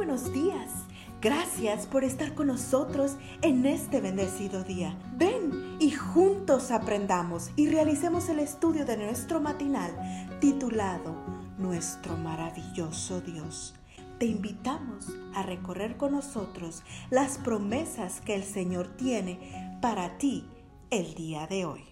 buenos días. Gracias por estar con nosotros en este bendecido día. Ven y juntos aprendamos y realicemos el estudio de nuestro matinal titulado Nuestro maravilloso Dios. Te invitamos a recorrer con nosotros las promesas que el Señor tiene para ti el día de hoy.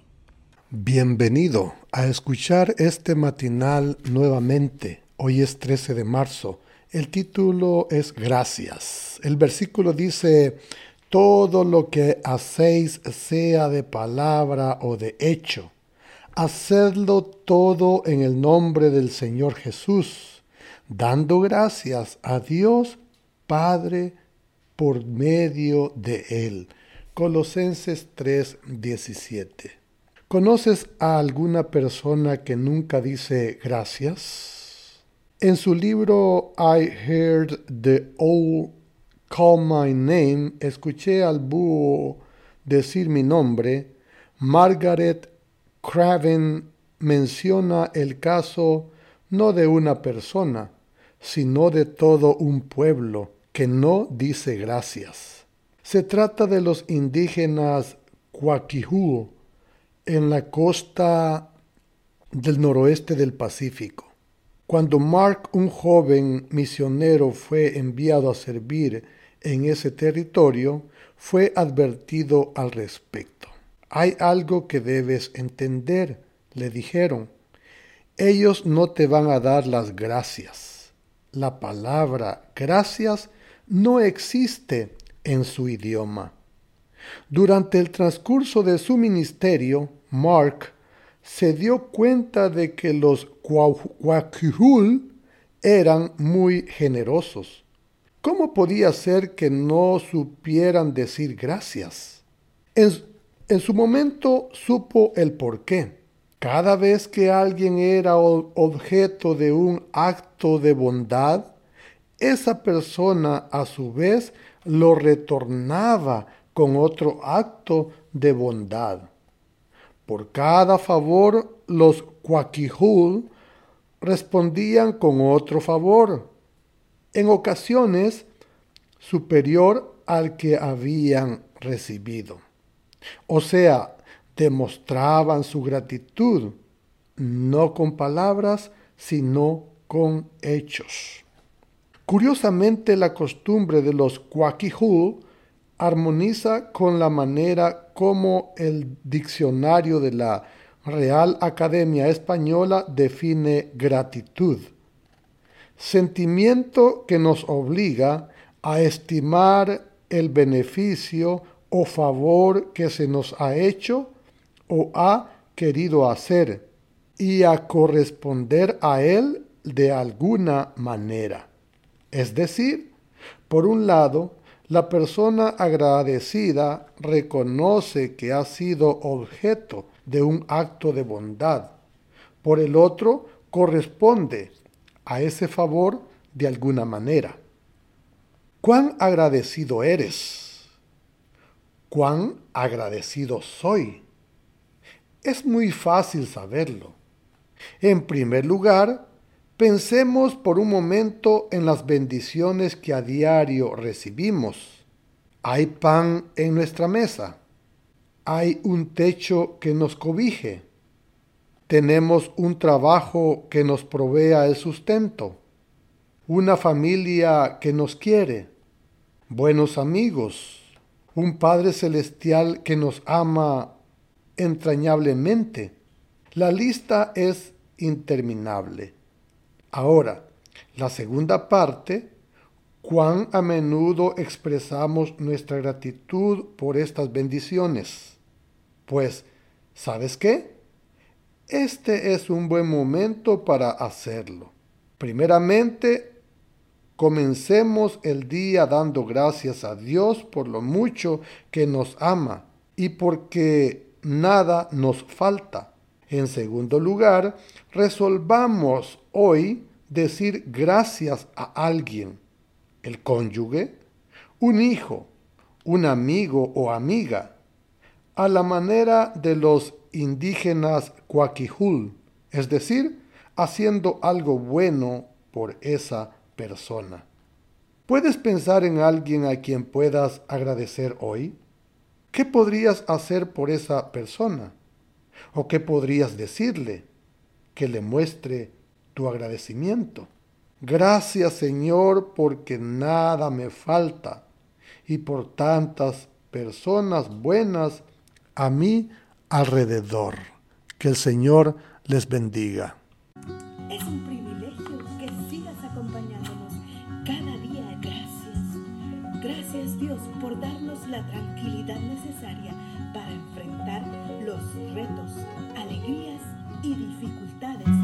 Bienvenido a escuchar este matinal nuevamente. Hoy es 13 de marzo. El título es Gracias. El versículo dice, todo lo que hacéis sea de palabra o de hecho, hacedlo todo en el nombre del Señor Jesús, dando gracias a Dios Padre por medio de Él. Colosenses 3:17. ¿Conoces a alguna persona que nunca dice gracias? En su libro I Heard the Owl Call My Name, escuché al búho decir mi nombre, Margaret Craven menciona el caso no de una persona, sino de todo un pueblo que no dice gracias. Se trata de los indígenas Kwakihu en la costa del noroeste del Pacífico. Cuando Mark, un joven misionero, fue enviado a servir en ese territorio, fue advertido al respecto. Hay algo que debes entender, le dijeron. Ellos no te van a dar las gracias. La palabra gracias no existe en su idioma. Durante el transcurso de su ministerio, Mark se dio cuenta de que los Kwakihul eran muy generosos. ¿Cómo podía ser que no supieran decir gracias? En su momento supo el porqué. Cada vez que alguien era objeto de un acto de bondad, esa persona a su vez lo retornaba con otro acto de bondad. Por cada favor, los Kwakihul respondían con otro favor, en ocasiones superior al que habían recibido. O sea, demostraban su gratitud, no con palabras, sino con hechos. Curiosamente, la costumbre de los Kwakihul armoniza con la manera como el diccionario de la Real Academia Española define gratitud. Sentimiento que nos obliga a estimar el beneficio o favor que se nos ha hecho o ha querido hacer y a corresponder a él de alguna manera. Es decir, por un lado, la persona agradecida reconoce que ha sido objeto de un acto de bondad. Por el otro, corresponde a ese favor de alguna manera. ¿Cuán agradecido eres? ¿Cuán agradecido soy? Es muy fácil saberlo. En primer lugar, Pensemos por un momento en las bendiciones que a diario recibimos. Hay pan en nuestra mesa. Hay un techo que nos cobije. Tenemos un trabajo que nos provea el sustento. Una familia que nos quiere. Buenos amigos. Un Padre Celestial que nos ama entrañablemente. La lista es interminable. Ahora, la segunda parte, cuán a menudo expresamos nuestra gratitud por estas bendiciones. Pues, ¿sabes qué? Este es un buen momento para hacerlo. Primeramente, comencemos el día dando gracias a Dios por lo mucho que nos ama y porque nada nos falta. En segundo lugar, resolvamos hoy decir gracias a alguien, el cónyuge, un hijo, un amigo o amiga, a la manera de los indígenas Cuaquijul, es decir, haciendo algo bueno por esa persona. ¿Puedes pensar en alguien a quien puedas agradecer hoy? ¿Qué podrías hacer por esa persona? ¿O qué podrías decirle que le muestre tu agradecimiento? Gracias Señor porque nada me falta y por tantas personas buenas a mi alrededor. Que el Señor les bendiga. Gracias. Dios por darnos la tranquilidad necesaria para enfrentar los retos, alegrías y dificultades